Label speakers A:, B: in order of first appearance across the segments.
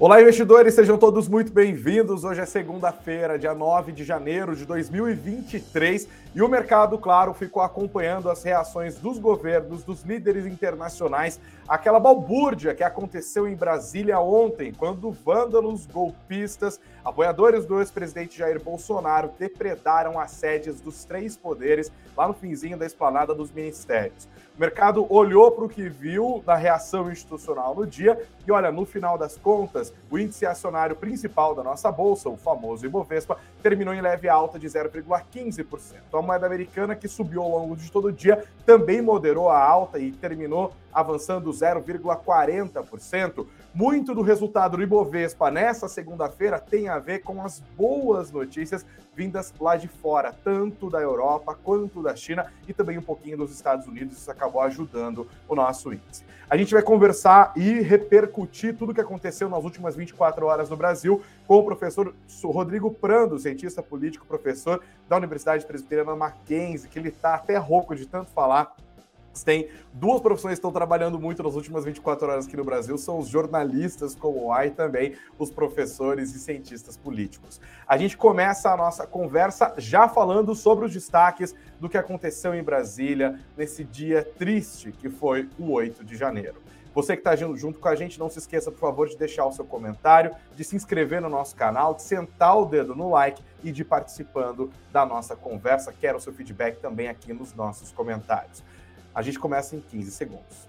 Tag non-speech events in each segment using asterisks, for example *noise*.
A: Olá, investidores, sejam todos muito bem-vindos. Hoje é segunda-feira, dia 9 de janeiro de 2023, e o mercado, claro, ficou acompanhando as reações dos governos, dos líderes internacionais, aquela balbúrdia que aconteceu em Brasília ontem, quando vândalos golpistas, apoiadores do ex-presidente Jair Bolsonaro, depredaram as sedes dos três poderes lá no finzinho da esplanada dos ministérios. O mercado olhou para o que viu da reação institucional no dia e, olha, no final das contas, o índice acionário principal da nossa bolsa, o famoso Ibovespa, terminou em leve alta de 0,15%. A moeda americana, que subiu ao longo de todo o dia, também moderou a alta e terminou avançando 0,40%. Muito do resultado do Ibovespa nessa segunda-feira tem a ver com as boas notícias vindas lá de fora, tanto da Europa quanto da China e também um pouquinho dos Estados Unidos. Isso acabou ajudando o nosso índice. A gente vai conversar e repercutir tudo o que aconteceu nas últimas 24 horas no Brasil com o professor Rodrigo Prando, cientista político, professor da Universidade Presbiteriana Mackenzie, que ele está até rouco de tanto falar tem duas profissões que estão trabalhando muito nas últimas 24 horas aqui no Brasil, são os jornalistas como o e também os professores e cientistas políticos. A gente começa a nossa conversa já falando sobre os destaques do que aconteceu em Brasília nesse dia triste que foi o 8 de janeiro. Você que está junto com a gente, não se esqueça, por favor, de deixar o seu comentário, de se inscrever no nosso canal, de sentar o dedo no like e de participando da nossa conversa. Quero o seu feedback também aqui nos nossos comentários. A gente começa em 15 segundos.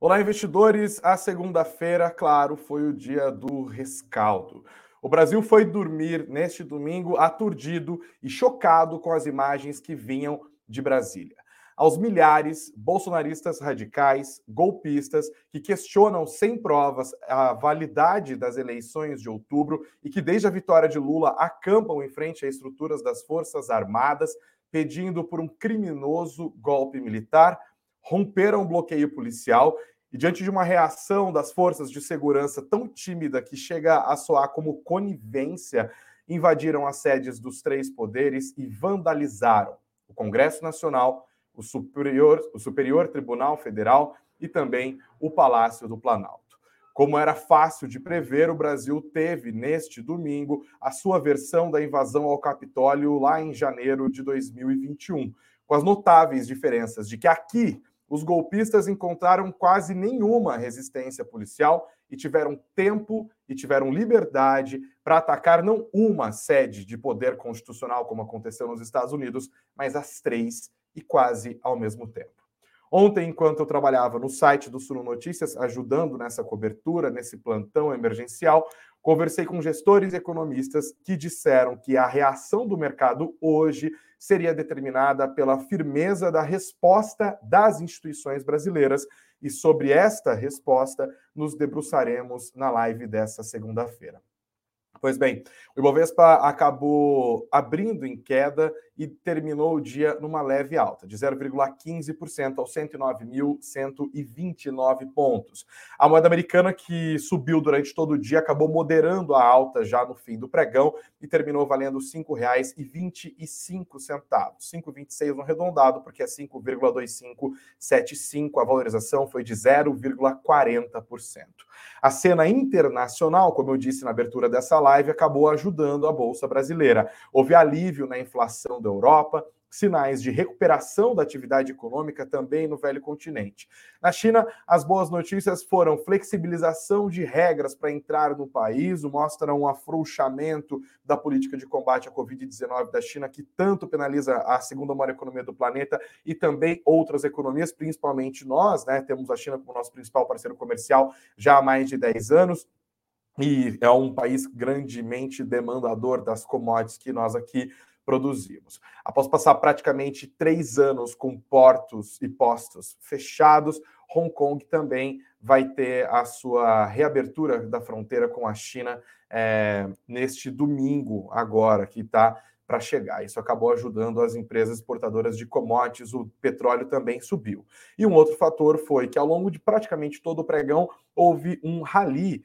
A: Olá, investidores! A segunda-feira, claro, foi o dia do rescaldo. O Brasil foi dormir neste domingo aturdido e chocado com as imagens que vinham de Brasília. Aos milhares bolsonaristas radicais, golpistas, que questionam sem provas a validade das eleições de outubro e que, desde a vitória de Lula, acampam em frente a estruturas das Forças Armadas, pedindo por um criminoso golpe militar, romperam o bloqueio policial e, diante de uma reação das forças de segurança tão tímida que chega a soar como conivência, invadiram as sedes dos três poderes e vandalizaram o Congresso Nacional, o Superior, o Superior Tribunal Federal e também o Palácio do Planalto. Como era fácil de prever, o Brasil teve neste domingo a sua versão da invasão ao Capitólio lá em janeiro de 2021, com as notáveis diferenças de que aqui os golpistas encontraram quase nenhuma resistência policial e tiveram tempo e tiveram liberdade para atacar não uma sede de poder constitucional, como aconteceu nos Estados Unidos, mas as três e quase ao mesmo tempo. Ontem, enquanto eu trabalhava no site do Suno Notícias, ajudando nessa cobertura, nesse plantão emergencial, conversei com gestores e economistas que disseram que a reação do mercado hoje seria determinada pela firmeza da resposta das instituições brasileiras. E sobre esta resposta, nos debruçaremos na live dessa segunda-feira. Pois bem, o Ibovespa acabou abrindo em queda e terminou o dia numa leve alta, de 0,15% aos 109.129 pontos. A moeda americana, que subiu durante todo o dia, acabou moderando a alta já no fim do pregão e terminou valendo R$ 5,25. 5,26 no arredondado, porque é 5,2575. A valorização foi de 0,40%. A cena internacional, como eu disse na abertura dessa live, acabou ajudando a Bolsa Brasileira. Houve alívio na inflação da Europa, sinais de recuperação da atividade econômica também no velho continente. Na China, as boas notícias foram flexibilização de regras para entrar no país, mostra um afrouxamento da política de combate à Covid-19 da China, que tanto penaliza a segunda maior economia do planeta e também outras economias, principalmente nós, né? Temos a China como nosso principal parceiro comercial já há mais de 10 anos e é um país grandemente demandador das commodities que nós aqui produzimos. Após passar praticamente três anos com portos e postos fechados, Hong Kong também vai ter a sua reabertura da fronteira com a China é, neste domingo, agora, que está para chegar. Isso acabou ajudando as empresas exportadoras de commodities, o petróleo também subiu. E um outro fator foi que ao longo de praticamente todo o pregão houve um rally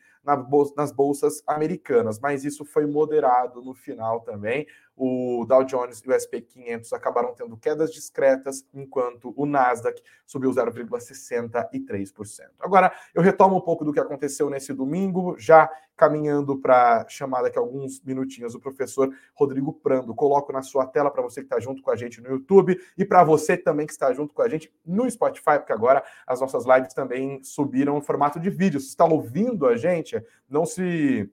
A: nas bolsas americanas, mas isso foi moderado no final também. O Dow Jones e o SP 500 acabaram tendo quedas discretas, enquanto o Nasdaq subiu 0,63%. Agora, eu retomo um pouco do que aconteceu nesse domingo, já caminhando para chamar daqui a alguns minutinhos o professor Rodrigo Prando. Coloco na sua tela para você que está junto com a gente no YouTube e para você também que está junto com a gente no Spotify, porque agora as nossas lives também subiram em formato de vídeo. Se está ouvindo a gente, não se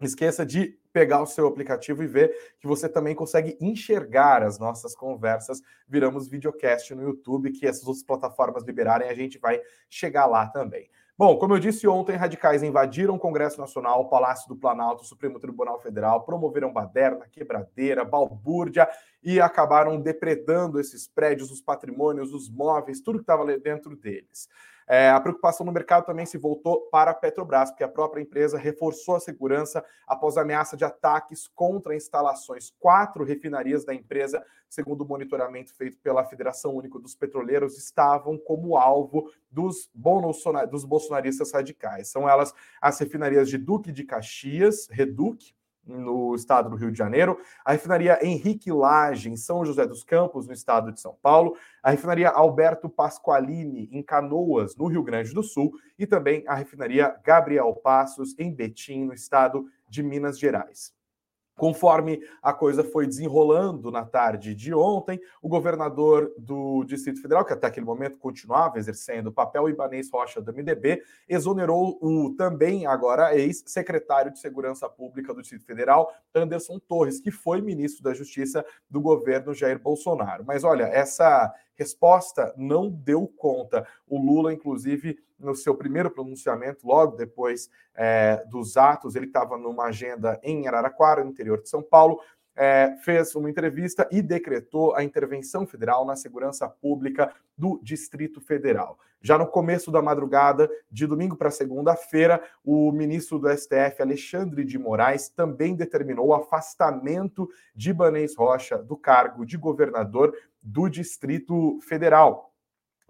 A: esqueça de pegar o seu aplicativo e ver que você também consegue enxergar as nossas conversas. Viramos videocast no YouTube, que essas outras plataformas liberarem, a gente vai chegar lá também. Bom, como eu disse ontem, radicais invadiram o Congresso Nacional, o Palácio do Planalto, o Supremo Tribunal Federal, promoveram baderna, quebradeira, balbúrdia e acabaram depredando esses prédios, os patrimônios, os móveis, tudo que estava dentro deles. É, a preocupação no mercado também se voltou para a Petrobras, porque a própria empresa reforçou a segurança após a ameaça de ataques contra instalações. Quatro refinarias da empresa, segundo o monitoramento feito pela Federação Única dos Petroleiros, estavam como alvo dos, dos bolsonaristas radicais. São elas as refinarias de Duque de Caxias, Reduc, no estado do Rio de Janeiro, a refinaria Henrique Lage, em São José dos Campos, no estado de São Paulo, a refinaria Alberto Pasqualini, em Canoas, no Rio Grande do Sul, e também a refinaria Gabriel Passos, em Betim, no estado de Minas Gerais. Conforme a coisa foi desenrolando na tarde de ontem, o governador do Distrito Federal, que até aquele momento continuava exercendo o papel, Ibanês Rocha do MDB, exonerou o também agora ex-secretário de Segurança Pública do Distrito Federal, Anderson Torres, que foi ministro da Justiça do governo Jair Bolsonaro. Mas olha, essa resposta não deu conta. O Lula, inclusive, no seu primeiro pronunciamento, logo depois é, dos atos, ele estava numa agenda em Araraquara, no interior de São Paulo, é, fez uma entrevista e decretou a intervenção federal na segurança pública do Distrito Federal. Já no começo da madrugada, de domingo para segunda-feira, o ministro do STF, Alexandre de Moraes, também determinou o afastamento de Banês Rocha do cargo de governador do Distrito Federal.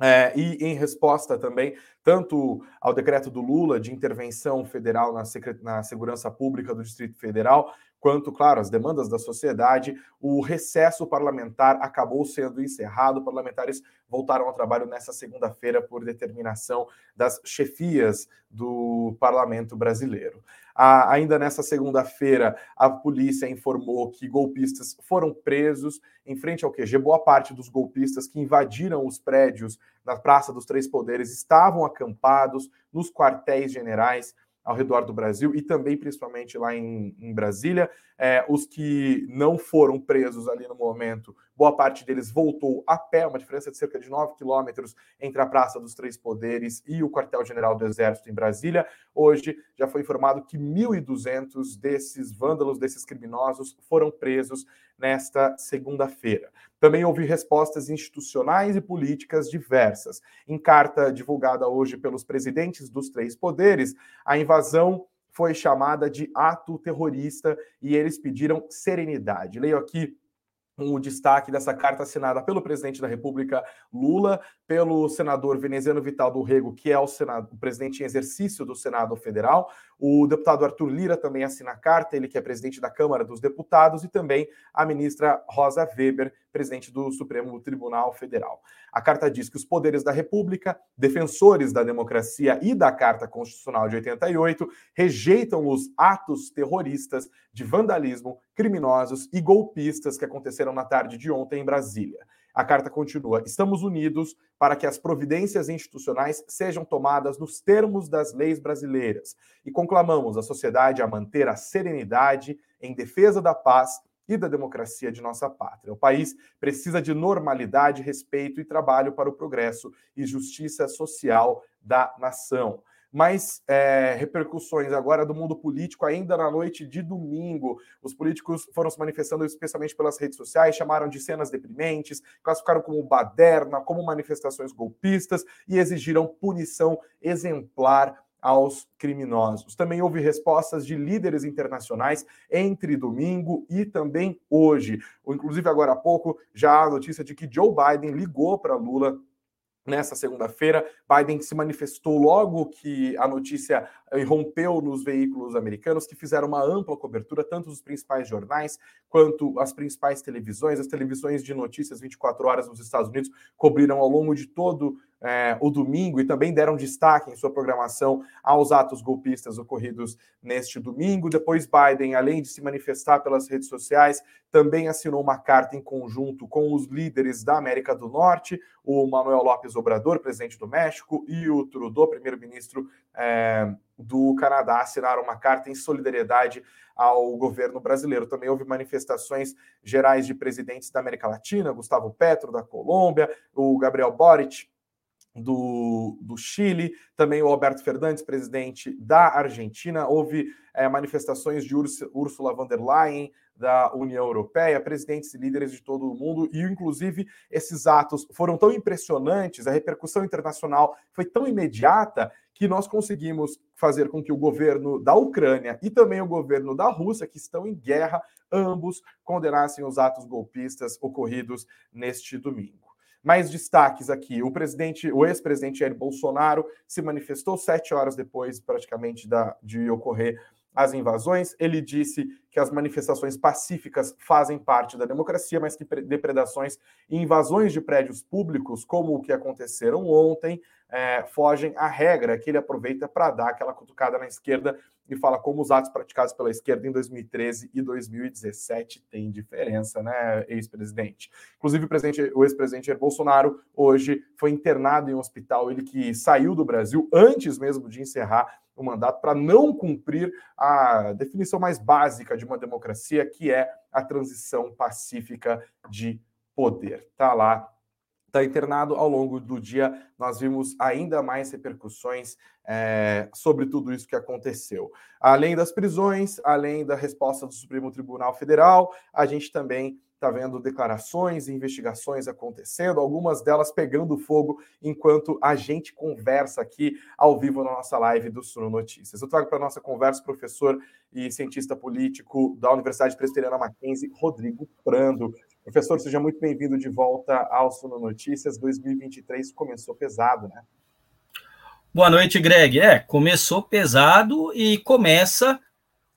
A: É, e em resposta também, tanto ao decreto do Lula de intervenção federal na, na, segurança pública do Distrito Federal, quanto, claro, as demandas da sociedade, o recesso parlamentar acabou sendo encerrado. Parlamentares voltaram ao trabalho nessa segunda-feira por determinação das chefias do parlamento brasileiro. Ainda nessa segunda-feira, a polícia informou que golpistas foram presos em frente ao QG. Boa parte dos golpistas que invadiram os prédios na Praça dos Três Poderes estavam acampados nos quartéis generais ao redor do Brasil e também, principalmente lá em, em Brasília. É, os que não foram presos ali no momento, boa parte deles voltou a pé, uma diferença de cerca de 9 quilômetros entre a Praça dos Três Poderes e o quartel-general do Exército em Brasília. Hoje já foi informado que 1.200 desses vândalos, desses criminosos, foram presos nesta segunda-feira. Também houve respostas institucionais e políticas diversas. Em carta divulgada hoje pelos presidentes dos três poderes, a invasão foi chamada de ato terrorista e eles pediram serenidade. Leio aqui um destaque dessa carta assinada pelo presidente da República Lula, pelo senador veneziano Vital do Rego, que é o, senado, o presidente em exercício do Senado Federal, o deputado Arthur Lira também assina a carta, ele que é presidente da Câmara dos Deputados, e também a ministra Rosa Weber, presidente do Supremo Tribunal Federal. A carta diz que os poderes da República, defensores da democracia e da Carta Constitucional de 88, rejeitam os atos terroristas de vandalismo, criminosos e golpistas que aconteceram na tarde de ontem em Brasília. A carta continua: estamos unidos para que as providências institucionais sejam tomadas nos termos das leis brasileiras. E conclamamos a sociedade a manter a serenidade em defesa da paz e da democracia de nossa pátria. O país precisa de normalidade, respeito e trabalho para o progresso e justiça social da nação mais é, repercussões agora do mundo político, ainda na noite de domingo. Os políticos foram se manifestando especialmente pelas redes sociais, chamaram de cenas deprimentes, classificaram como baderna, como manifestações golpistas e exigiram punição exemplar aos criminosos. Também houve respostas de líderes internacionais entre domingo e também hoje. Inclusive, agora há pouco, já há a notícia de que Joe Biden ligou para Lula Nessa segunda-feira, Biden se manifestou logo que a notícia rompeu nos veículos americanos, que fizeram uma ampla cobertura, tanto os principais jornais quanto as principais televisões. As televisões de notícias 24 horas nos Estados Unidos cobriram ao longo de todo é, o domingo e também deram destaque em sua programação aos atos golpistas ocorridos neste domingo. Depois, Biden, além de se manifestar pelas redes sociais, também assinou uma carta em conjunto com os líderes da América do Norte, o Manuel López Obrador, presidente do México, e o Trudeau, primeiro-ministro é, do Canadá, assinaram uma carta em solidariedade ao governo brasileiro. Também houve manifestações gerais de presidentes da América Latina, Gustavo Petro, da Colômbia, o Gabriel Boric, do, do Chile, também o Alberto Fernandes, presidente da Argentina. Houve é, manifestações de Ursula von der Leyen, da União Europeia, presidentes e líderes de todo o mundo, e inclusive esses atos foram tão impressionantes, a repercussão internacional foi tão imediata que nós conseguimos fazer com que o governo da Ucrânia e também o governo da Rússia, que estão em guerra, ambos condenassem os atos golpistas ocorridos neste domingo. Mais destaques aqui: o presidente, o ex-presidente Jair Bolsonaro se manifestou sete horas depois, praticamente, da, de ocorrer as invasões. Ele disse que as manifestações pacíficas fazem parte da democracia, mas que depredações e invasões de prédios públicos, como o que aconteceram ontem, é, fogem à regra, que ele aproveita para dar aquela cutucada na esquerda e fala como os atos praticados pela esquerda em 2013 e 2017 têm diferença, né, ex-presidente? Inclusive, o, o ex-presidente Bolsonaro hoje foi internado em um hospital, ele que saiu do Brasil antes mesmo de encerrar o mandato para não cumprir a definição mais básica de uma democracia, que é a transição pacífica de poder. Tá lá está internado. Ao longo do dia, nós vimos ainda mais repercussões é, sobre tudo isso que aconteceu. Além das prisões, além da resposta do Supremo Tribunal Federal, a gente também está vendo declarações e investigações acontecendo, algumas delas pegando fogo enquanto a gente conversa aqui ao vivo na nossa live do Suno Notícias. Eu trago para nossa conversa o professor e cientista político da Universidade Presbiteriana Mackenzie, Rodrigo Prando. Professor, seja muito bem-vindo de volta ao Suno Notícias. 2023 começou pesado, né?
B: Boa noite, Greg. É, começou pesado e começa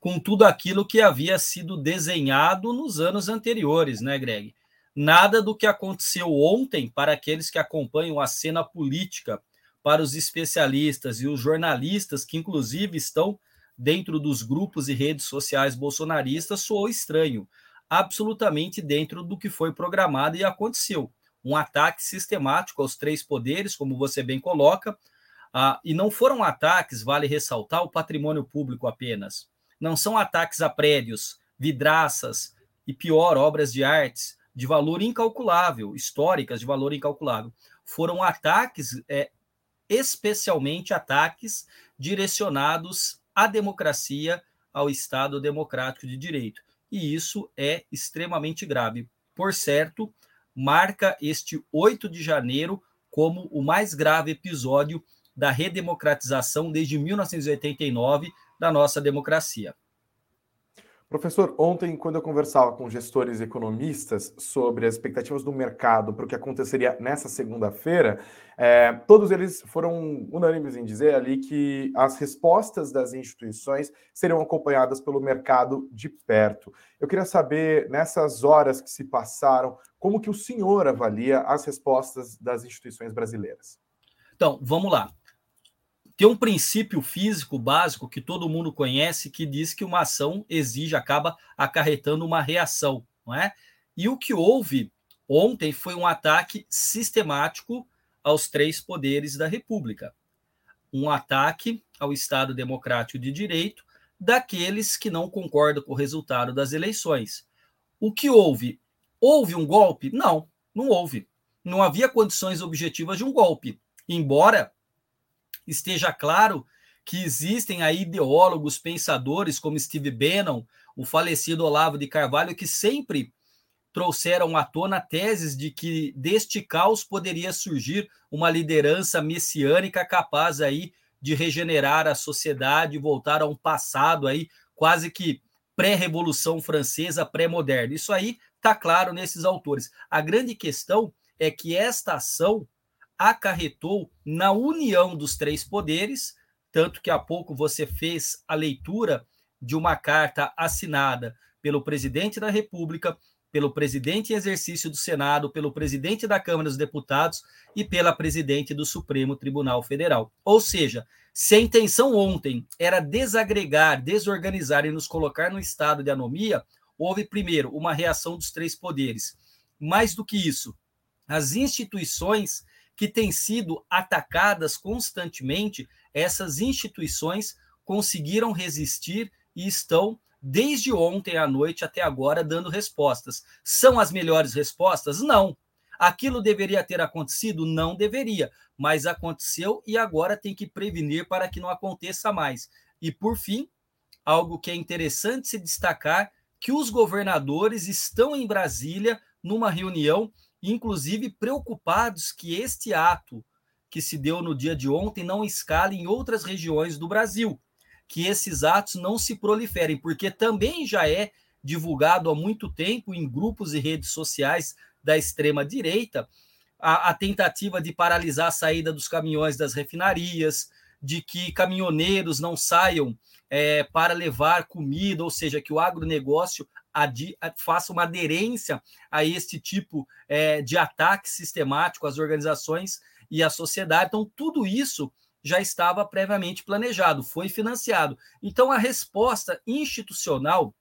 B: com tudo aquilo que havia sido desenhado nos anos anteriores, né, Greg? Nada do que aconteceu ontem para aqueles que acompanham a cena política, para os especialistas e os jornalistas que, inclusive, estão dentro dos grupos e redes sociais bolsonaristas, soou estranho absolutamente dentro do que foi programado e aconteceu. Um ataque sistemático aos três poderes, como você bem coloca, ah, e não foram ataques, vale ressaltar, o patrimônio público apenas. Não são ataques a prédios, vidraças e, pior, obras de artes de valor incalculável, históricas de valor incalculável. Foram ataques, é, especialmente ataques direcionados à democracia, ao Estado democrático de direito e isso é extremamente grave. Por certo, marca este 8 de janeiro como o mais grave episódio da redemocratização desde 1989 da nossa democracia.
A: Professor, ontem, quando eu conversava com gestores economistas sobre as expectativas do mercado para o que aconteceria nessa segunda-feira, é, todos eles foram unânimes em dizer ali que as respostas das instituições seriam acompanhadas pelo mercado de perto. Eu queria saber, nessas horas que se passaram, como que o senhor avalia as respostas das instituições brasileiras?
B: Então, vamos lá tem um princípio físico básico que todo mundo conhece que diz que uma ação exige, acaba acarretando uma reação, não é? E o que houve ontem foi um ataque sistemático aos três poderes da República. Um ataque ao Estado Democrático de Direito daqueles que não concordam com o resultado das eleições. O que houve? Houve um golpe? Não, não houve. Não havia condições objetivas de um golpe. Embora esteja claro que existem aí ideólogos, pensadores como Steve Bannon, o falecido Olavo de Carvalho, que sempre trouxeram à tona teses de que deste caos poderia surgir uma liderança messiânica capaz aí de regenerar a sociedade, voltar a um passado aí quase que pré-revolução francesa, pré-moderna. Isso aí está claro nesses autores. A grande questão é que esta ação acarretou na união dos três poderes, tanto que há pouco você fez a leitura de uma carta assinada pelo presidente da República, pelo presidente em exercício do Senado, pelo presidente da Câmara dos Deputados e pela presidente do Supremo Tribunal Federal. Ou seja, se a intenção ontem era desagregar, desorganizar e nos colocar no estado de anomia, houve primeiro uma reação dos três poderes. Mais do que isso, as instituições que têm sido atacadas constantemente, essas instituições conseguiram resistir e estão, desde ontem à noite até agora, dando respostas. São as melhores respostas? Não. Aquilo deveria ter acontecido? Não deveria, mas aconteceu e agora tem que prevenir para que não aconteça mais. E, por fim, algo que é interessante se destacar, que os governadores estão em Brasília numa reunião inclusive preocupados que este ato que se deu no dia de ontem não escale em outras regiões do Brasil, que esses atos não se proliferem, porque também já é divulgado há muito tempo em grupos e redes sociais da extrema direita a, a tentativa de paralisar a saída dos caminhões das refinarias, de que caminhoneiros não saiam é, para levar comida, ou seja, que o agronegócio faça uma aderência a este tipo é, de ataque sistemático às organizações e à sociedade. Então, tudo isso já estava previamente planejado, foi financiado. Então, a resposta institucional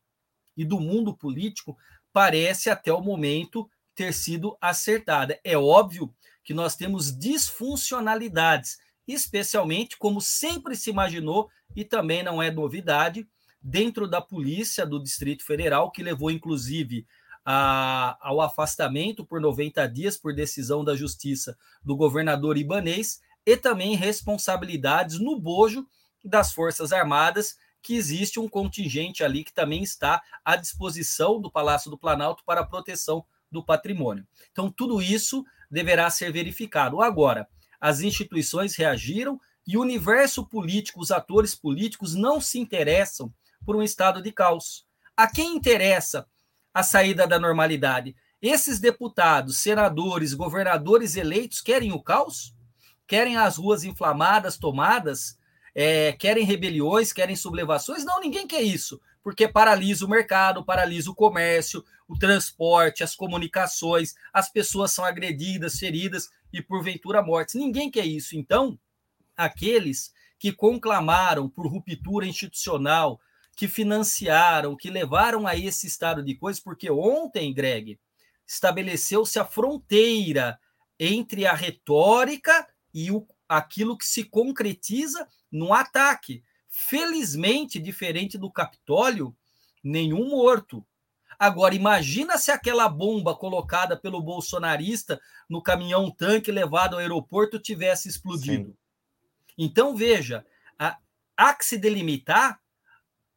B: e do mundo político parece, até o momento, ter sido acertada. É óbvio que nós temos disfuncionalidades, especialmente como sempre se imaginou, e também não é novidade, dentro da polícia do Distrito Federal, que levou inclusive a, ao afastamento por 90 dias por decisão da Justiça do governador Ibanês e também responsabilidades no bojo das Forças Armadas, que existe um contingente ali que também está à disposição do Palácio do Planalto para a proteção do patrimônio. Então, tudo isso deverá ser verificado. Agora, as instituições reagiram e o universo político, os atores políticos não se interessam por um estado de caos. A quem interessa a saída da normalidade? Esses deputados, senadores, governadores eleitos querem o caos? Querem as ruas inflamadas, tomadas? É, querem rebeliões, querem sublevações? Não, ninguém quer isso, porque paralisa o mercado, paralisa o comércio, o transporte, as comunicações, as pessoas são agredidas, feridas e porventura mortes. Ninguém quer isso. Então, aqueles que conclamaram por ruptura institucional, que financiaram, que levaram a esse estado de coisas, porque ontem, Greg, estabeleceu-se a fronteira entre a retórica e o, aquilo que se concretiza no ataque. Felizmente, diferente do Capitólio, nenhum morto. Agora, imagina se aquela bomba colocada pelo bolsonarista no caminhão tanque levado ao aeroporto tivesse explodido. Sim. Então, veja, há, há que se delimitar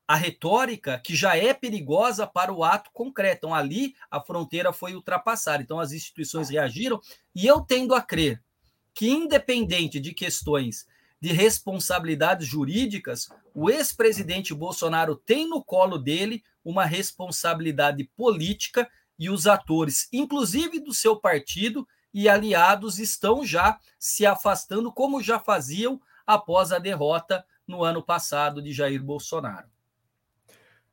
B: a retórica que já é perigosa para o ato concreto. Então, ali a fronteira foi ultrapassada. Então, as instituições reagiram e eu tendo a crer que, independente de questões de responsabilidades jurídicas, o ex-presidente Bolsonaro tem no colo dele uma responsabilidade política e os atores, inclusive do seu partido e aliados, estão já se afastando, como já faziam após a derrota no ano passado de Jair Bolsonaro.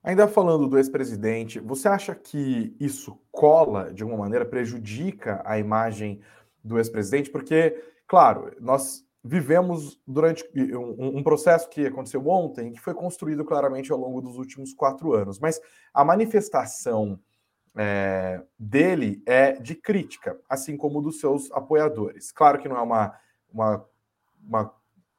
A: Ainda falando do ex-presidente, você acha que isso cola de alguma maneira, prejudica a imagem do ex-presidente? Porque, claro, nós vivemos durante um, processo que aconteceu ontem, que foi construído claramente ao longo dos últimos quatro anos, mas a manifestação é, dele é de crítica, assim como dos seus apoiadores. Claro que não é uma, uma, uma,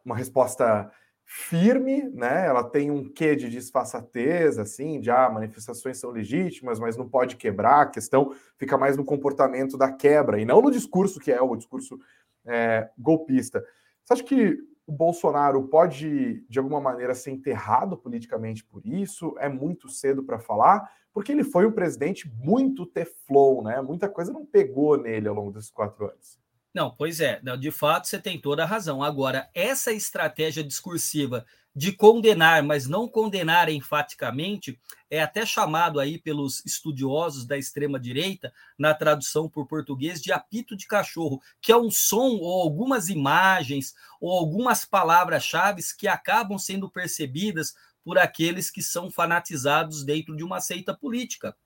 A: uma resposta firme, né? Ela tem um quê de disfarçatez, assim, de ah, manifestações são legítimas, mas não pode quebrar. A questão fica mais no comportamento da quebra e não no discurso que é o discurso é, golpista. Você acha que o Bolsonaro pode, de alguma maneira, ser enterrado politicamente por isso? É muito cedo para falar, porque ele foi um presidente muito teflon, né? Muita coisa não pegou nele ao longo desses quatro anos.
B: Não, pois é, de fato você tem toda a razão. Agora, essa estratégia discursiva de condenar, mas não condenar enfaticamente, é até chamado aí pelos estudiosos da extrema direita, na tradução por português, de apito de cachorro, que é um som ou algumas imagens ou algumas palavras-chave que acabam sendo percebidas por aqueles que são fanatizados dentro de uma seita política.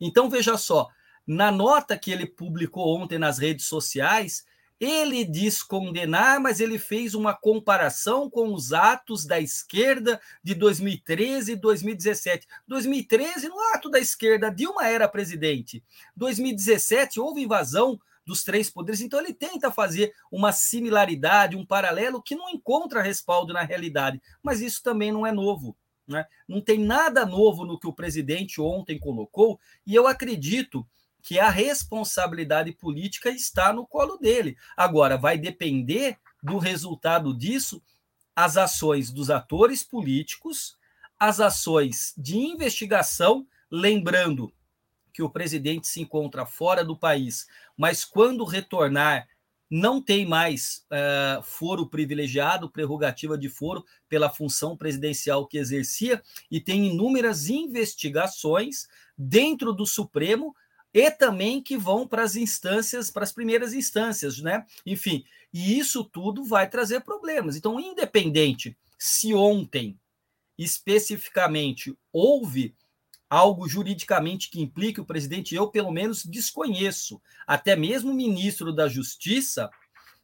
B: Então veja só, na nota que ele publicou ontem nas redes sociais, ele diz condenar, mas ele fez uma comparação com os atos da esquerda de 2013 e 2017. 2013, no ato da esquerda, Dilma era presidente. 2017, houve invasão dos três poderes. Então, ele tenta fazer uma similaridade, um paralelo que não encontra respaldo na realidade. Mas isso também não é novo. Né? Não tem nada novo no que o presidente ontem colocou, e eu acredito que a responsabilidade política está no colo dele. Agora, vai depender do resultado disso as ações dos atores políticos, as ações de investigação, lembrando que o presidente se encontra fora do país, mas quando retornar, não tem mais uh, foro privilegiado, prerrogativa de foro pela função presidencial que exercia, e tem inúmeras investigações dentro do Supremo e também que vão para as instâncias, para as primeiras instâncias, né? Enfim, e isso tudo vai trazer problemas. Então, independente se ontem especificamente houve algo juridicamente que implique o presidente, eu pelo menos desconheço. Até mesmo o ministro da Justiça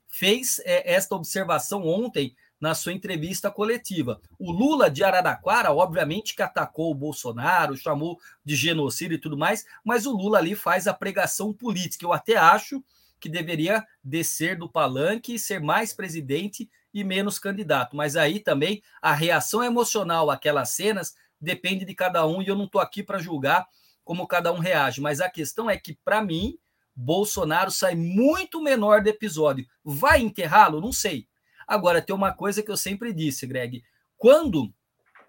B: fez é, esta observação ontem na sua entrevista coletiva. O Lula de Araraquara, obviamente, que atacou o Bolsonaro, chamou de genocídio e tudo mais, mas o Lula ali faz a pregação política. Eu até acho que deveria descer do palanque e ser mais presidente e menos candidato. Mas aí também a reação emocional àquelas cenas depende de cada um e eu não estou aqui para julgar como cada um reage. Mas a questão é que, para mim, Bolsonaro sai muito menor do episódio. Vai enterrá-lo? Não sei. Agora, tem uma coisa que eu sempre disse, Greg. Quando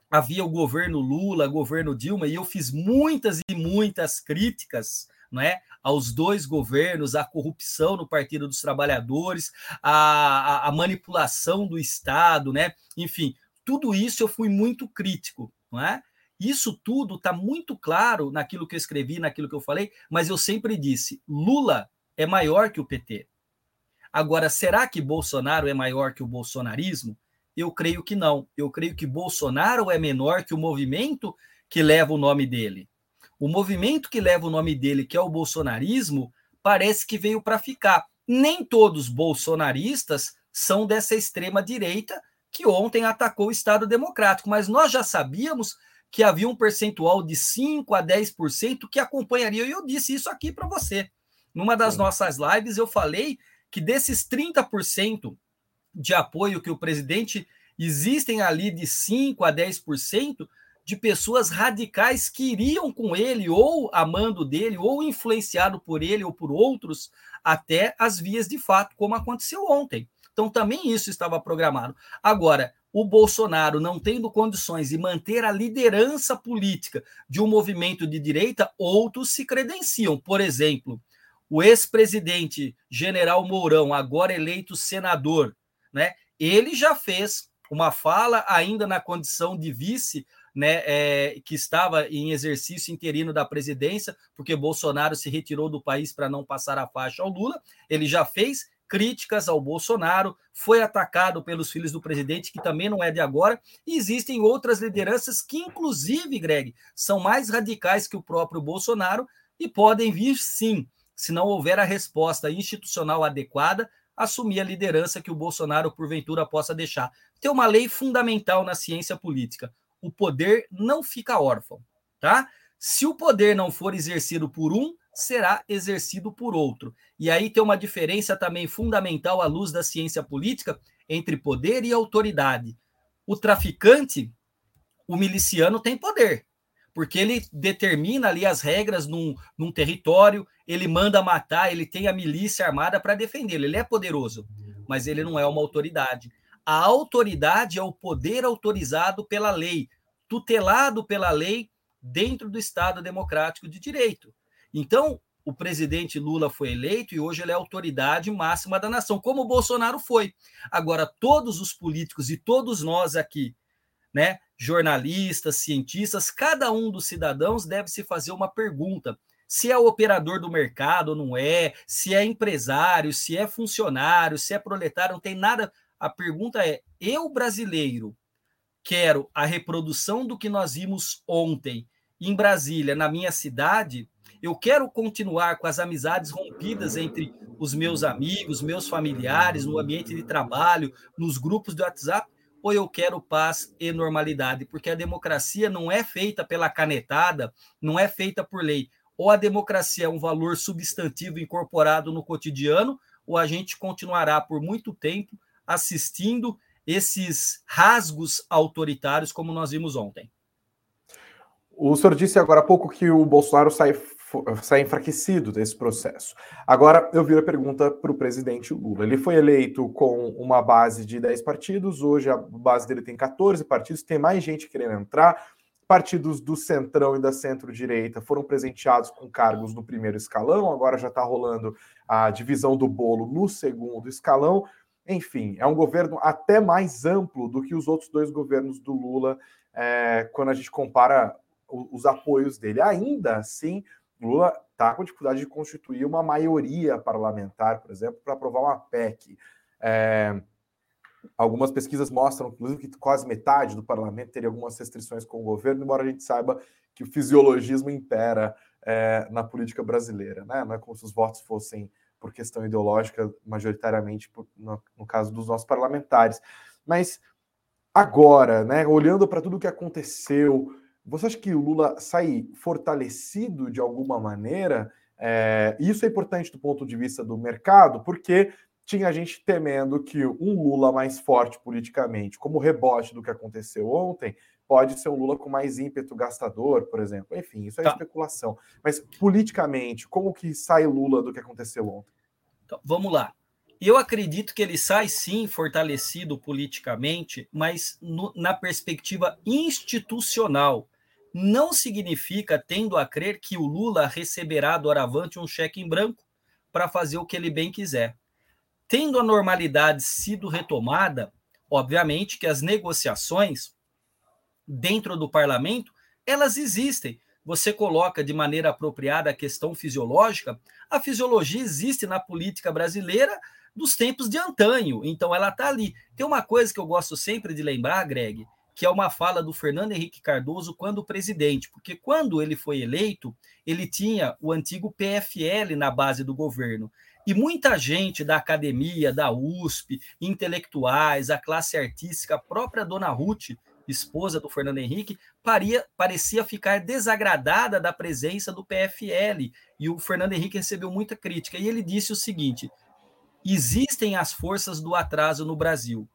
B: havia o governo Lula, governo Dilma, e eu fiz muitas e muitas críticas é, aos dois governos, a corrupção no Partido dos Trabalhadores, a, manipulação do Estado, né? enfim, tudo isso eu fui muito crítico. Não é? Isso tudo está muito claro naquilo que eu escrevi, naquilo que eu falei, mas eu sempre disse: Lula é maior que o PT. Agora, será que Bolsonaro é maior que o bolsonarismo? Eu creio que não. Eu creio que Bolsonaro é menor que o movimento que leva o nome dele. O movimento que leva o nome dele, que é o bolsonarismo, parece que veio para ficar. Nem todos bolsonaristas são dessa extrema direita que ontem atacou o Estado Democrático, mas nós já sabíamos que havia um percentual de 5 a 10% que acompanharia. E eu disse isso aqui para você. Numa das Sim. nossas lives, eu falei que desses 30% de apoio que o presidente, existem ali de 5 a 10% de pessoas radicais que iriam com ele, ou amando dele, ou influenciado por ele ou por outros, até as vias de fato, como aconteceu ontem. Então, também isso estava programado. Agora, o Bolsonaro não tendo condições de manter a liderança política de um movimento de direita, outros se credenciam. Por exemplo, o ex-presidente General Mourão, agora eleito senador, né? Ele já fez uma fala ainda na condição de vice, né, é, que estava em exercício interino da presidência, porque Bolsonaro se retirou do país para não passar a faixa ao Lula. Ele já fez críticas ao Bolsonaro, foi atacado pelos filhos do presidente, que também não é de agora, e existem outras lideranças que, inclusive, Greg, são mais radicais que o próprio Bolsonaro e podem vir sim se não houver a resposta institucional adequada, assumir a liderança que o Bolsonaro, porventura, possa deixar. Tem uma lei fundamental na ciência política: o poder não fica órfão, tá? Se o poder não for exercido por um, será exercido por outro. E aí tem uma diferença também fundamental à luz da ciência política entre poder e autoridade. O traficante, o miliciano tem poder, porque ele determina ali as regras num, num território, ele manda matar, ele tem a milícia armada para defendê-lo. Ele é poderoso, mas ele não é uma autoridade. A autoridade é o poder autorizado pela lei, tutelado pela lei dentro do Estado democrático de direito. Então, o presidente Lula foi eleito e hoje ele é a autoridade máxima da nação, como o Bolsonaro foi. Agora, todos os políticos e todos nós aqui, né, jornalistas, cientistas, cada um dos cidadãos deve se fazer uma pergunta: se é operador do mercado ou não é, se é empresário, se é funcionário, se é proletário, não tem nada. A pergunta é: eu, brasileiro, quero a reprodução do que nós vimos ontem em Brasília, na minha cidade, eu quero continuar com as amizades rompidas entre os meus amigos, meus familiares, no ambiente de trabalho, nos grupos do WhatsApp, ou eu quero paz e normalidade? Porque a democracia não é feita pela canetada, não é feita por lei. Ou a democracia é um valor substantivo incorporado no cotidiano, ou a gente continuará por muito tempo assistindo esses rasgos autoritários, como nós vimos ontem.
A: O senhor disse agora há pouco que o Bolsonaro sai, sai enfraquecido desse processo. Agora eu viro a pergunta para o presidente Lula. Ele foi eleito com uma base de 10 partidos, hoje a base dele tem 14 partidos, tem mais gente querendo entrar. Partidos do centrão e da centro-direita foram presenteados com cargos no primeiro escalão, agora já está rolando a divisão do bolo no segundo escalão. Enfim, é um governo até mais amplo do que os outros dois governos do Lula, é, quando a gente compara os apoios dele. Ainda assim, Lula está com dificuldade de constituir uma maioria parlamentar, por exemplo, para aprovar uma PEC. É, algumas pesquisas mostram, inclusive, que quase metade do parlamento teria algumas restrições com o governo, embora a gente saiba que o fisiologismo impera é, na política brasileira. Né? Não é como se os votos fossem por questão ideológica, majoritariamente por, no, no, caso dos nossos parlamentares. Mas agora, né, olhando para tudo o que aconteceu, você acha que o Lula sai fortalecido de alguma maneira? É, isso é importante do ponto de vista do mercado, porque tinha gente temendo que um Lula mais forte politicamente, como rebote do que aconteceu ontem, pode ser um Lula com mais ímpeto gastador, por exemplo. Enfim, isso é tá. especulação. Mas politicamente, como que sai Lula do que aconteceu ontem?
B: Então, vamos lá. Eu acredito que ele sai sim fortalecido politicamente, mas no, na perspectiva institucional. Não significa, tendo a crer, que o Lula receberá doravante um cheque em branco para fazer o que ele bem quiser. Tendo a normalidade sido retomada, obviamente que as negociações dentro do parlamento, elas existem. Você coloca de maneira apropriada a questão fisiológica, a fisiologia existe na política brasileira dos tempos de antanho, então ela está ali. Tem uma coisa que eu gosto sempre de lembrar, Greg, que é uma fala do Fernando Henrique Cardoso quando presidente, porque quando ele foi eleito, ele tinha o antigo PFL na base do governo. E muita gente da academia, da USP, intelectuais, a classe artística, a própria dona Ruth, esposa do Fernando Henrique, paria, parecia ficar desagradada da presença do PFL. E o Fernando Henrique recebeu muita crítica. E ele disse o seguinte: existem as forças do atraso no Brasil.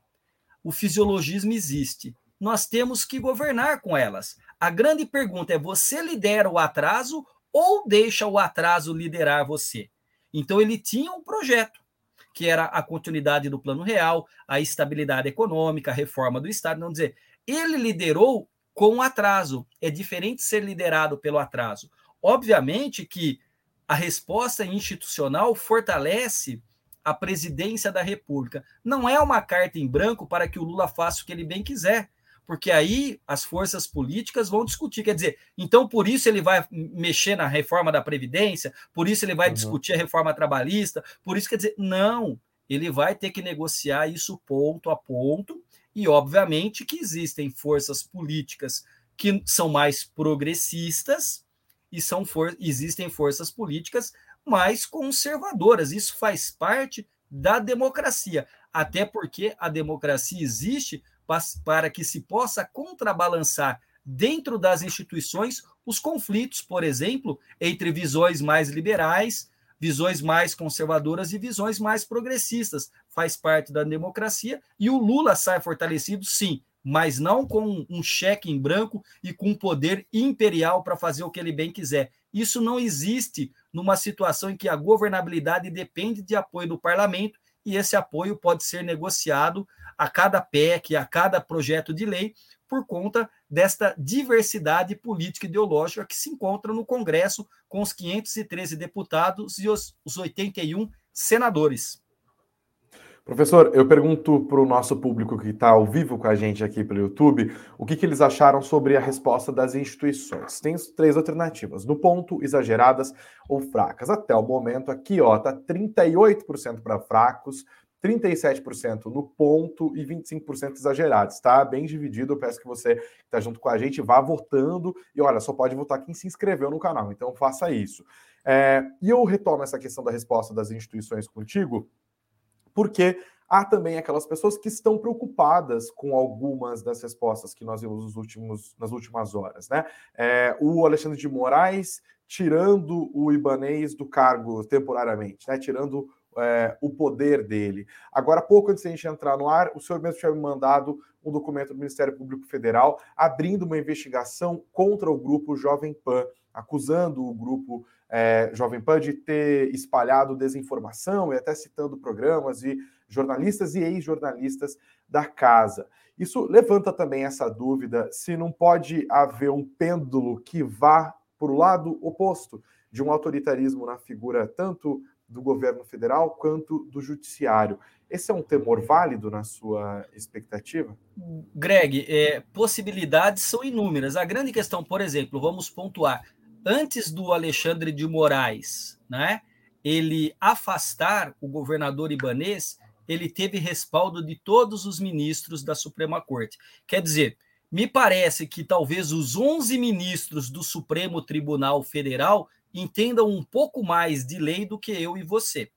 B: O fisiologismo existe. Nós temos que governar com elas. A grande pergunta é: você lidera o atraso ou deixa o atraso liderar você? Então ele tinha um projeto que era a continuidade do Plano Real, a estabilidade econômica, a reforma do Estado. Não dizer, ele liderou com atraso. É diferente ser liderado pelo atraso. Obviamente que a resposta institucional fortalece a presidência da República. Não é uma carta em branco para que o Lula faça o que ele bem quiser, porque aí as forças políticas vão discutir. Quer dizer, então por isso ele vai mexer na reforma da Previdência, por isso ele vai uhum. discutir a reforma trabalhista, por isso quer dizer, não, ele vai ter que negociar isso ponto a ponto e, obviamente, que existem forças políticas que são mais progressistas e são for existem forças políticas mais conservadoras. Isso faz parte da democracia, até porque a democracia existe para que se possa contrabalançar dentro das instituições os conflitos, por exemplo, entre visões mais liberais visões mais conservadoras e visões mais progressistas. Faz parte da democracia e o Lula sai fortalecido, sim, mas não com um cheque em branco e com poder imperial para fazer o que ele bem quiser. Isso não existe numa situação em que a governabilidade depende de apoio do parlamento e esse apoio pode ser negociado a cada PEC, a cada projeto de lei, por conta desta diversidade política e ideológica que se encontra no Congresso, com os 513 deputados e os, os 81 senadores.
A: Professor, eu pergunto para o nosso público que está ao vivo com a gente aqui pelo YouTube o que, que, eles acharam sobre a resposta das instituições. Tem três alternativas: no ponto, exageradas ou fracas. Até o momento, aqui ó, tá 38% para fracos, 37% no ponto e 25% exagerados. Está bem dividido. Eu peço que você que está junto com a gente vá votando. E olha, só pode votar quem se inscreveu no canal, então faça isso. É, e eu retomo essa questão da resposta das instituições contigo porque há também aquelas pessoas que estão preocupadas com algumas das respostas que nós vimos nos últimos, nas últimas horas. Né? É, o Alexandre de Moraes tirando o Ibanês do cargo temporariamente, né? tirando é, o poder dele. Agora, pouco antes de a gente entrar no ar, o senhor mesmo tinha me mandado um documento do Ministério Público Federal abrindo uma investigação contra o grupo Jovem Pan, acusando o grupo é, Jovem Pan de ter espalhado desinformação e até citando programas e jornalistas e ex-jornalistas da casa. Isso levanta também essa dúvida se não pode haver um pêndulo que vá para o lado oposto de um autoritarismo na figura tanto do governo federal quanto do judiciário. Esse é um temor válido na sua expectativa?
B: Greg, é, possibilidades são inúmeras. A grande questão, por exemplo, vamos pontuar, antes do Alexandre de Moraes, né, ele afastar o governador ibanês, ele teve respaldo de todos os ministros da Suprema Corte. Quer dizer, me parece que talvez os 11 ministros do Supremo Tribunal Federal entendam um pouco mais de lei do que eu e você.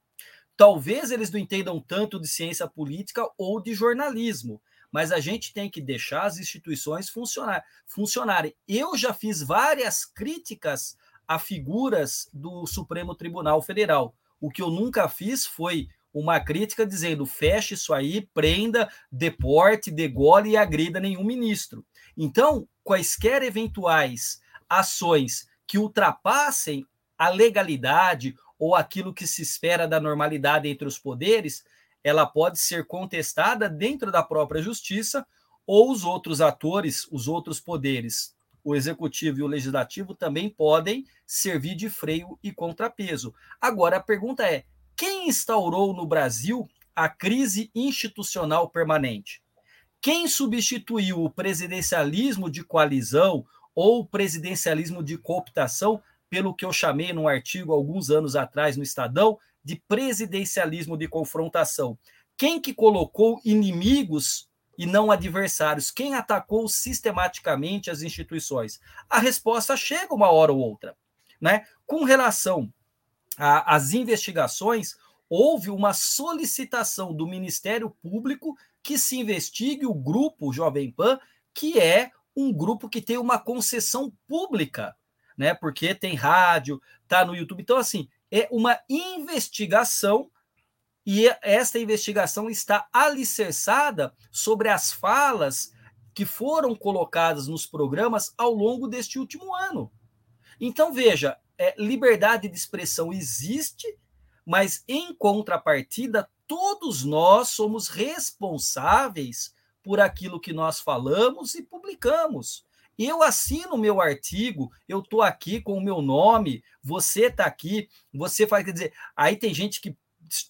B: Talvez eles não entendam tanto de ciência política ou de jornalismo, mas a gente tem que deixar as instituições funcionar, funcionarem. Eu já fiz várias críticas a figuras do Supremo Tribunal Federal. O que eu nunca fiz foi uma crítica dizendo feche isso aí, prenda, deporte, degole e agrida nenhum ministro. Então, quaisquer eventuais ações que ultrapassem a legalidade ou aquilo que se espera da normalidade entre os poderes, ela pode ser contestada dentro da própria justiça ou os outros atores, os outros poderes, o executivo e o legislativo também podem servir de freio e contrapeso. Agora a pergunta é: quem instaurou no Brasil a crise institucional permanente? Quem substituiu o presidencialismo de coalizão ou o presidencialismo de cooptação pelo que eu chamei num artigo alguns anos atrás no Estadão de presidencialismo de confrontação. Quem que colocou inimigos e não adversários? Quem atacou sistematicamente as instituições? A resposta chega uma hora ou outra. Né? Com relação às investigações, houve uma solicitação do Ministério Público que se investigue o grupo Jovem Pan, que é um grupo que tem uma concessão pública, né? Porque tem rádio, tá no YouTube. Então, assim, é uma investigação e esta investigação está alicerçada sobre as falas que foram colocadas nos programas ao longo deste último ano. Então, veja, é, liberdade de expressão existe, mas em contrapartida, todos nós somos responsáveis por aquilo que nós falamos e publicamos. Eu assino o meu artigo, eu estou aqui com o meu nome, você está aqui, você faz, quer dizer, aí tem gente que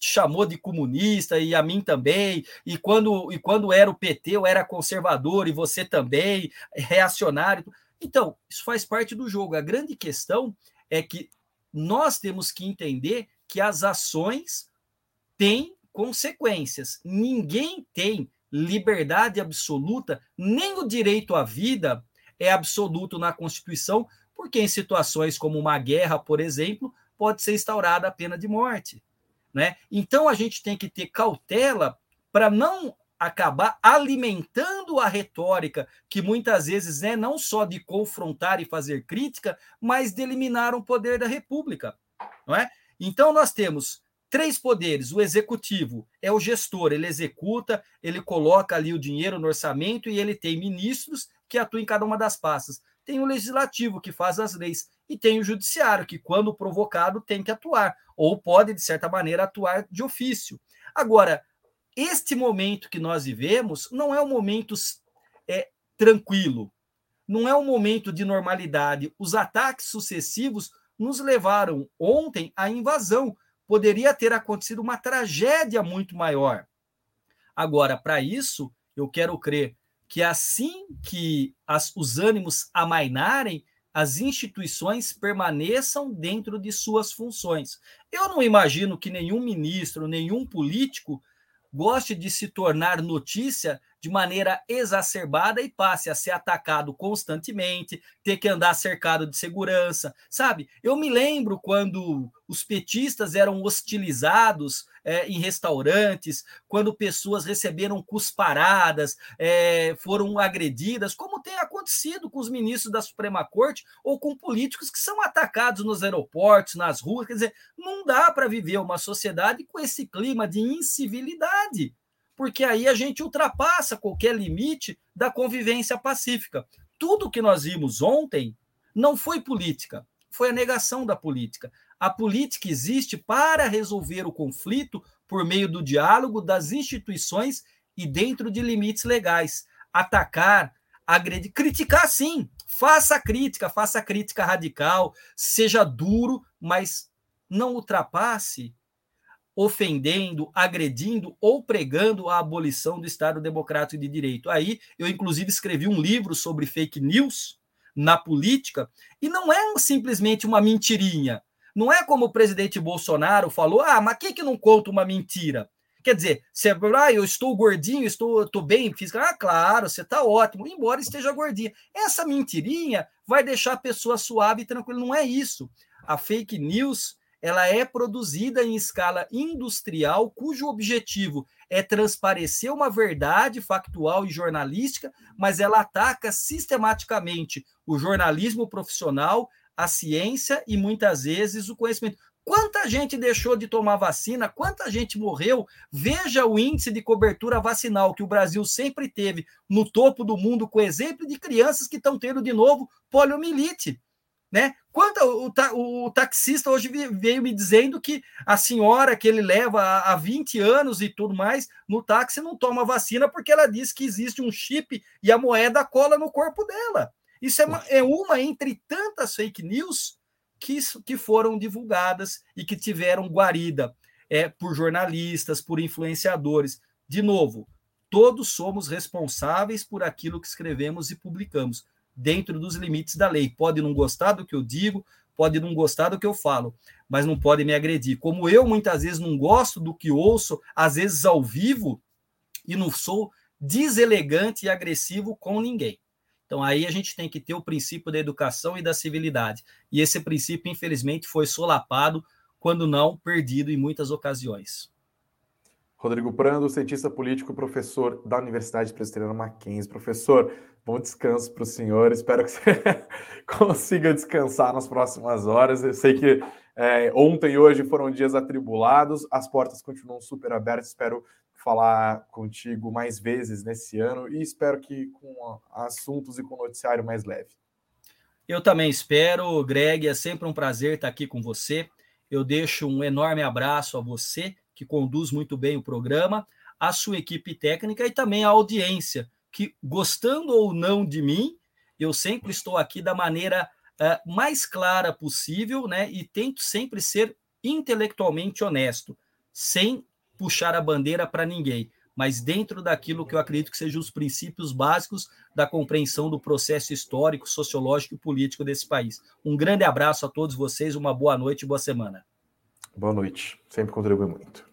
B: chamou de comunista e a mim também, e quando, e quando era o PT eu era conservador e você também, reacionário. Então, isso faz parte do jogo. A grande questão é que nós temos que entender que as ações têm consequências. Ninguém tem liberdade absoluta, nem o direito à vida é absoluto na Constituição, porque em situações como uma guerra, por exemplo, pode ser instaurada a pena de morte. Né? Então a gente tem que ter cautela para não acabar alimentando a retórica que muitas vezes é não só de confrontar e fazer crítica, mas de eliminar o poder da República, não é? Então nós temos três poderes. O executivo é o gestor, ele executa, ele coloca ali o dinheiro no orçamento e ele tem ministros que atua em cada uma das pastas. Tem o legislativo, que faz as leis, e tem o judiciário, que, quando provocado, tem que atuar, ou pode, de certa maneira, atuar de ofício. Agora, este momento que nós vivemos não é um momento é, tranquilo, não é um momento de normalidade. Os ataques sucessivos nos levaram ontem à invasão. Poderia ter acontecido uma tragédia muito maior. Agora, para isso, eu quero crer que assim que as, os ânimos amainarem, as instituições permaneçam dentro de suas funções. Eu não imagino que nenhum ministro, nenhum político goste de se tornar notícia de maneira exacerbada e passe a ser atacado constantemente, ter que andar cercado de segurança, sabe? Eu me lembro quando os petistas eram hostilizados é, em restaurantes, quando pessoas receberam cusparadas, é, foram agredidas, como tem acontecido com os ministros da Suprema Corte ou com políticos que são atacados nos aeroportos, nas ruas. Quer dizer, não dá para viver uma sociedade com esse clima de incivilidade porque aí a gente ultrapassa qualquer limite da convivência pacífica. Tudo que nós vimos ontem não foi política, foi a negação da política. A política existe para resolver o conflito por meio do diálogo das instituições e dentro de limites legais. Atacar, agredir, criticar sim, faça crítica, faça crítica radical, seja duro, mas não ultrapasse ofendendo, agredindo ou pregando a abolição do Estado Democrático de Direito. Aí eu, inclusive, escrevi um livro sobre fake news na política, e não é simplesmente uma mentirinha. Não é como o presidente Bolsonaro falou: ah, mas quem que não conta uma mentira? Quer dizer, você, ah, eu estou gordinho, estou, estou bem física. Ah, claro, você está ótimo, embora esteja gordinha. Essa mentirinha vai deixar a pessoa suave e tranquila. Não é isso. A fake news ela é produzida em escala industrial, cujo objetivo é transparecer uma verdade factual e jornalística, mas ela ataca sistematicamente o jornalismo profissional, a ciência e muitas vezes o conhecimento. Quanta gente deixou de tomar vacina, quanta gente morreu. Veja o índice de cobertura vacinal que o Brasil sempre teve no topo do mundo, com exemplo de crianças que estão tendo de novo poliomielite. Né? Quanto o, o, taxista hoje veio me dizendo que a senhora que ele leva há 20 anos e tudo mais no táxi não toma vacina porque ela diz que existe um chip e a moeda cola no corpo dela. Isso é uma, é uma entre tantas fake news que, que foram divulgadas e que tiveram guarida é, por jornalistas, por influenciadores. De novo, todos somos responsáveis por aquilo que escrevemos e publicamos dentro dos limites da lei. Pode não gostar do que eu digo, pode não gostar do que eu falo, mas não pode me agredir. Como eu muitas vezes não gosto do que ouço, às vezes ao vivo, e não sou deselegante e agressivo com ninguém. Então aí a gente tem que ter o princípio da educação e da civilidade. E esse princípio, infelizmente, foi solapado, quando não perdido em muitas ocasiões.
A: Rodrigo Prando, cientista político, professor da Universidade Presbiteriana Mackenzie. Professor, Bom descanso para o senhor. Espero que você *laughs* consiga descansar nas próximas horas. Eu sei que é, ontem e hoje foram dias atribulados, as portas continuam super abertas. Espero falar contigo mais vezes nesse ano e espero que com assuntos e com noticiário mais leve.
B: Eu também espero, Greg. É sempre um prazer estar aqui com você. Eu deixo um enorme abraço a você, que conduz muito bem o programa, a sua equipe técnica e também a audiência que, gostando ou não de mim, eu sempre estou aqui da maneira uh, mais clara possível, né? E tento sempre ser intelectualmente honesto, sem puxar a bandeira para ninguém, mas dentro daquilo que eu acredito que sejam os princípios básicos da compreensão do processo histórico, sociológico e político desse país. Um grande abraço a todos vocês, uma boa noite e boa semana.
A: Boa noite, sempre contribui muito.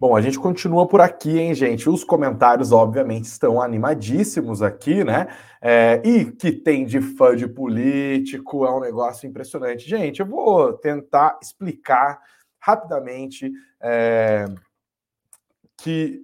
A: Bom, a gente continua por aqui, hein, gente? Os comentários, obviamente, estão animadíssimos aqui, né? É, e que tem de fã de político, é um negócio impressionante. Gente, eu vou tentar explicar rapidamente é, que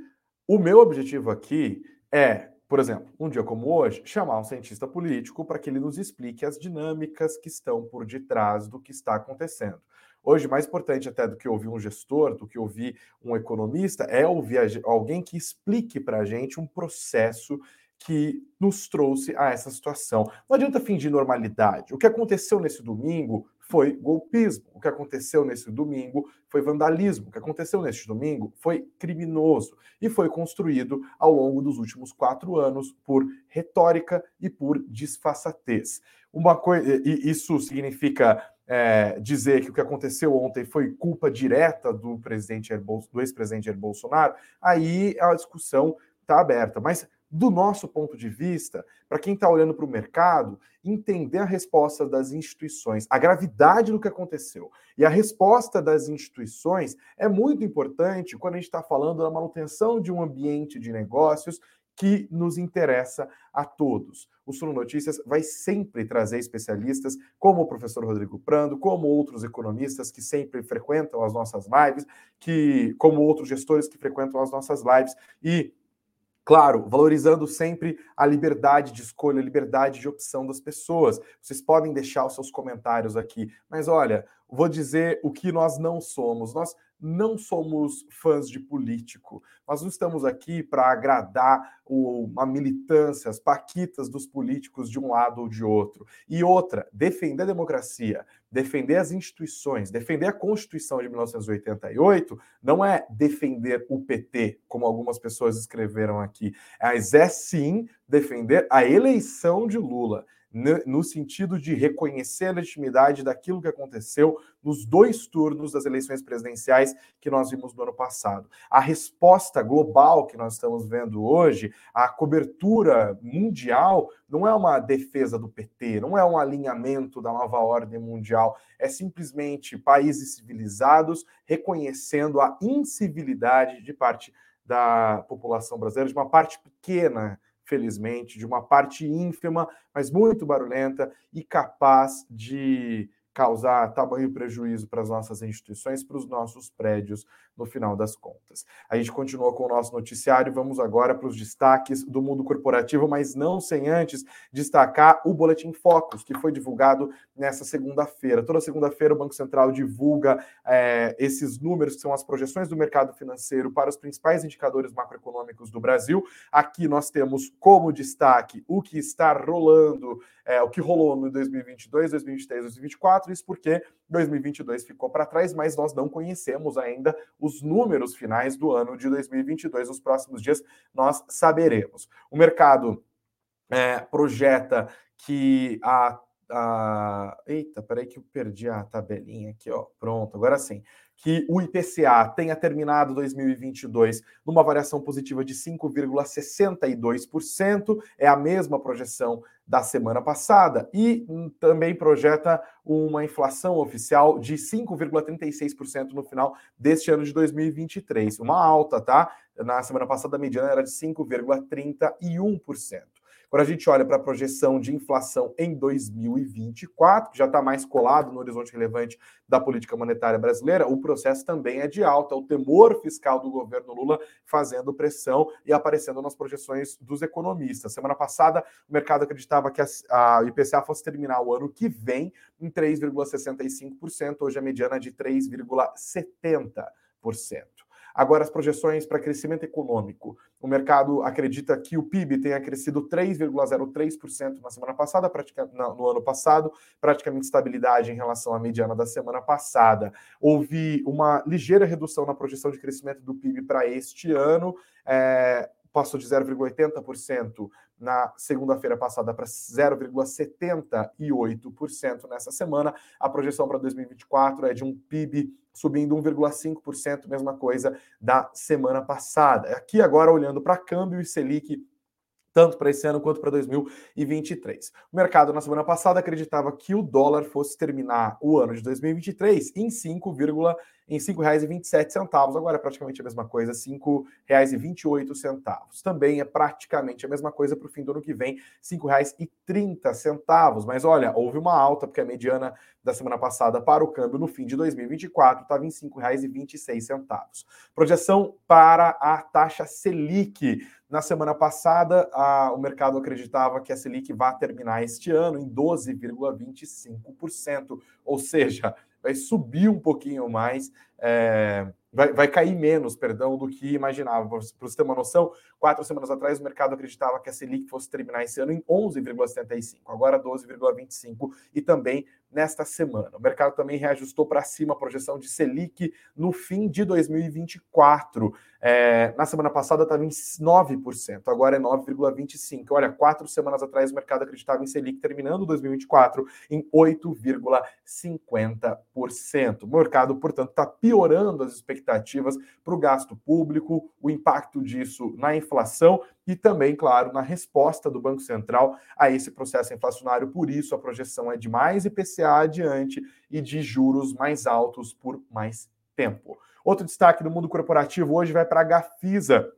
A: o meu objetivo aqui é, por exemplo, um dia como hoje, chamar um cientista político para que ele nos explique as dinâmicas que estão por detrás do que está acontecendo. Hoje, mais importante até do que ouvir um gestor, do que ouvir um economista, é ouvir alguém que explique para a gente um processo que nos trouxe a essa situação. Não adianta fingir normalidade. O que aconteceu nesse domingo foi golpismo. O que aconteceu nesse domingo foi vandalismo. O que aconteceu neste domingo foi criminoso e foi construído ao longo dos últimos quatro anos por retórica e por disfarçatez. Uma coisa, isso significa é, dizer que o que aconteceu ontem foi culpa direta do presidente do ex-presidente Jair Bolsonaro, aí a discussão está aberta. Mas do nosso ponto de vista, para quem está olhando para o mercado, entender a resposta das instituições, a gravidade do que aconteceu. E a resposta das instituições é muito importante quando a gente está falando da manutenção de um ambiente de negócios que nos interessa a todos. O Suno Notícias vai sempre trazer especialistas, como o professor Rodrigo Prando, como outros economistas que sempre frequentam as nossas lives, que como outros gestores que frequentam as nossas lives e Claro, valorizando sempre a liberdade de escolha, a liberdade de opção das pessoas. Vocês podem deixar os seus comentários aqui, mas olha, vou dizer o que nós não somos. Nós não somos fãs de político. Nós não estamos aqui para agradar o, a militância, as paquitas dos políticos de um lado ou de outro. E outra, defender a democracia, defender as instituições, defender a Constituição de 1988 não é defender o PT, como algumas pessoas escreveram aqui, mas é sim defender a eleição de Lula no sentido de reconhecer a legitimidade daquilo que aconteceu nos dois turnos das eleições presidenciais que nós vimos no ano passado. A resposta global que nós estamos vendo hoje, a cobertura mundial, não é uma defesa do PT, não é um alinhamento da nova ordem mundial, é simplesmente países civilizados reconhecendo a incivilidade de parte da população brasileira, de uma parte pequena felizmente, de uma parte ínfima, mas muito barulhenta e capaz de causar tamanho prejuízo para as nossas instituições, para os nossos prédios, no final das contas. A gente continua com o nosso noticiário, vamos agora para os destaques do mundo corporativo, mas não sem antes destacar o Boletim Focus, que foi divulgado nessa segunda-feira. Toda segunda-feira o Banco Central divulga é, esses números, que são as projeções do mercado financeiro para os principais indicadores macroeconômicos do Brasil. Aqui nós temos como destaque o que está rolando, é, o que rolou no 2022, 2023, 2024, isso porque 2022 ficou para trás, mas nós não conhecemos ainda os números finais do ano de 2022. Nos próximos dias nós saberemos. O mercado é, projeta que a, a. Eita, peraí que eu perdi a tabelinha aqui, ó. Pronto, agora sim que o IPCA tenha terminado 2022 numa variação positiva de 5,62%, é a mesma projeção da semana passada, e também projeta uma inflação oficial de 5,36% no final deste ano de 2023, uma alta, tá? Na semana passada a mediana era de 5,31%. Quando a gente olha para a projeção de inflação em 2024, que já está mais colado no horizonte relevante da política monetária brasileira, o processo também é de alta. O temor fiscal do governo Lula fazendo pressão e aparecendo nas projeções dos economistas. Semana passada, o mercado acreditava que a, IPCA fosse terminar o ano que vem em 3,65%, hoje a mediana é de 3,70%. Agora, as projeções para crescimento econômico. O mercado acredita que o PIB tenha crescido 3,03% na semana passada, no ano passado, praticamente estabilidade em relação à mediana da semana passada. Houve uma ligeira redução na projeção de crescimento do PIB para este ano. É, passou de 0,80% na segunda-feira passada para 0,78% nessa semana. A projeção para 2024 é de um PIB subindo 1,5%, mesma coisa da semana passada. Aqui agora olhando para câmbio e Selic tanto para esse ano quanto para 2023. O mercado na semana passada acreditava que o dólar fosse terminar o ano de 2023 em 5, em R$ 5,27. Agora é praticamente a mesma coisa, R$ 5,28. Também é praticamente a mesma coisa para o fim do ano que vem, R$ 5,30. Mas olha, houve uma alta, porque a mediana da semana passada para o câmbio no fim de 2024 estava em R$ 5,26. Projeção para a taxa Selic na semana passada, a, o mercado acreditava que a Selic vai terminar este ano em 12,25%, ou seja, vai subir um pouquinho mais é, vai, vai cair menos, perdão, do que imaginava. Para você ter uma noção, quatro semanas atrás o mercado acreditava que a Selic fosse terminar esse ano em 11,75, agora 12,25 e também nesta semana. O mercado também reajustou para cima a projeção de Selic no fim de 2024. É, na semana passada estava em 9%, agora é 9,25%. Olha, quatro semanas atrás o mercado acreditava em Selic terminando 2024 em 8,50%. O mercado, portanto, está piorando as expectativas para o gasto público, o impacto disso na inflação e também, claro, na resposta do Banco Central a esse processo inflacionário. Por isso, a projeção é de mais IPCA adiante e de juros mais altos por mais tempo. Outro destaque do mundo corporativo hoje vai para a Gafisa,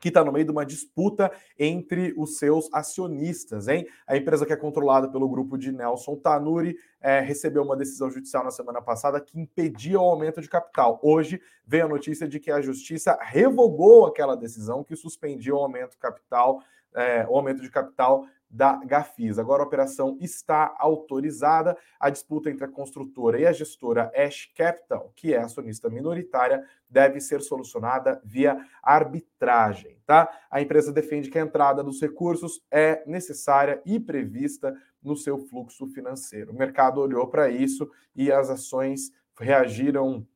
A: que está no meio de uma disputa entre os seus acionistas, hein? A empresa que é controlada pelo grupo de Nelson Tanuri é, recebeu uma decisão judicial na semana passada que impedia o aumento de capital. Hoje veio a notícia de que a justiça revogou aquela decisão que suspendia o aumento capital, é, o aumento de capital da Gafis. Agora a operação está autorizada. A disputa entre a construtora e a gestora Ash Capital, que é acionista minoritária, deve ser solucionada via arbitragem, tá? A empresa defende que a entrada dos recursos é necessária e prevista no seu fluxo financeiro. O mercado olhou para isso e as ações reagiram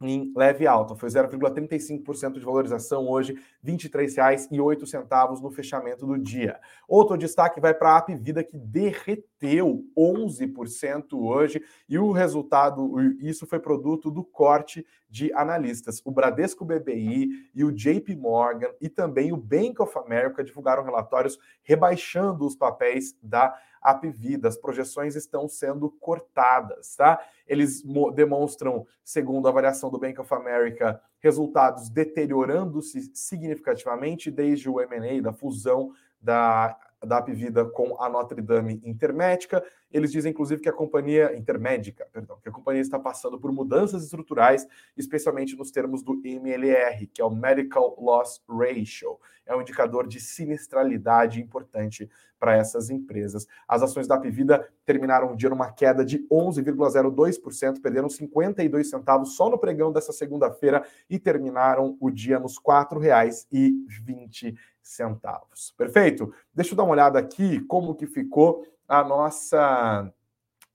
A: em leve alta. Foi 0,35% de valorização hoje, R$ 23,08 no fechamento do dia. Outro destaque vai para a App Vida, que derreteu 11% hoje, e o resultado, isso foi produto do corte de analistas. O Bradesco BBI e o JP Morgan e também o Bank of America divulgaram relatórios rebaixando os papéis da Apvida. As projeções estão sendo cortadas, tá? Eles demonstram, segundo a avaliação do Bank of America, resultados deteriorando-se significativamente desde o M&A, da fusão da da Apvida com a Notre Dame Intermédica. Eles dizem, inclusive, que a companhia intermédica, perdão, que a companhia está passando por mudanças estruturais, especialmente nos termos do MLR, que é o Medical Loss Ratio. É um indicador de sinistralidade importante para essas empresas. As ações da Apvida terminaram o dia numa queda de 11,02%, perderam 52 centavos só no pregão dessa segunda-feira e terminaram o dia nos R$ 4,20 centavos. Perfeito? Deixa eu dar uma olhada aqui como que ficou a nossa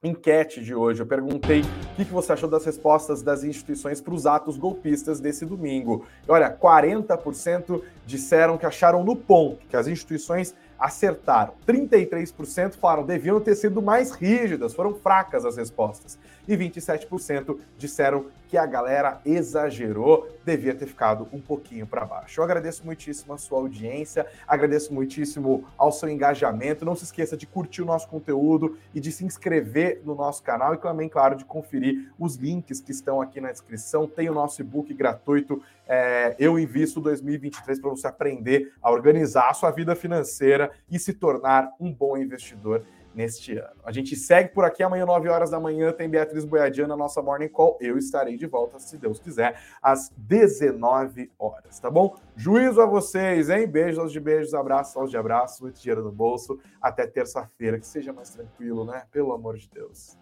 A: enquete de hoje. Eu perguntei o que você achou das respostas das instituições para os atos golpistas desse domingo. E olha, 40% disseram que acharam no ponto, que as instituições acertaram. 33% falaram deviam ter sido mais rígidas, foram fracas as respostas. E 27% disseram que a galera exagerou, devia ter ficado um pouquinho para baixo. Eu agradeço muitíssimo a sua audiência, agradeço muitíssimo ao seu engajamento. Não se esqueça de curtir o nosso conteúdo e de se inscrever no nosso canal e também, claro, de conferir os links que estão aqui na descrição. Tem o nosso e-book gratuito é, Eu Invisto 2023 para você aprender a organizar a sua vida financeira e se tornar um bom investidor neste ano. A gente segue por aqui amanhã, 9 horas da manhã, tem Beatriz Boiadiana, nossa Morning Call. Eu estarei de volta, se Deus quiser, às 19 horas, tá bom? Juízo a vocês, hein? Beijos aos de beijos, abraços aos de abraços, muito dinheiro no bolso. Até terça-feira, que seja mais tranquilo, né? Pelo amor de Deus.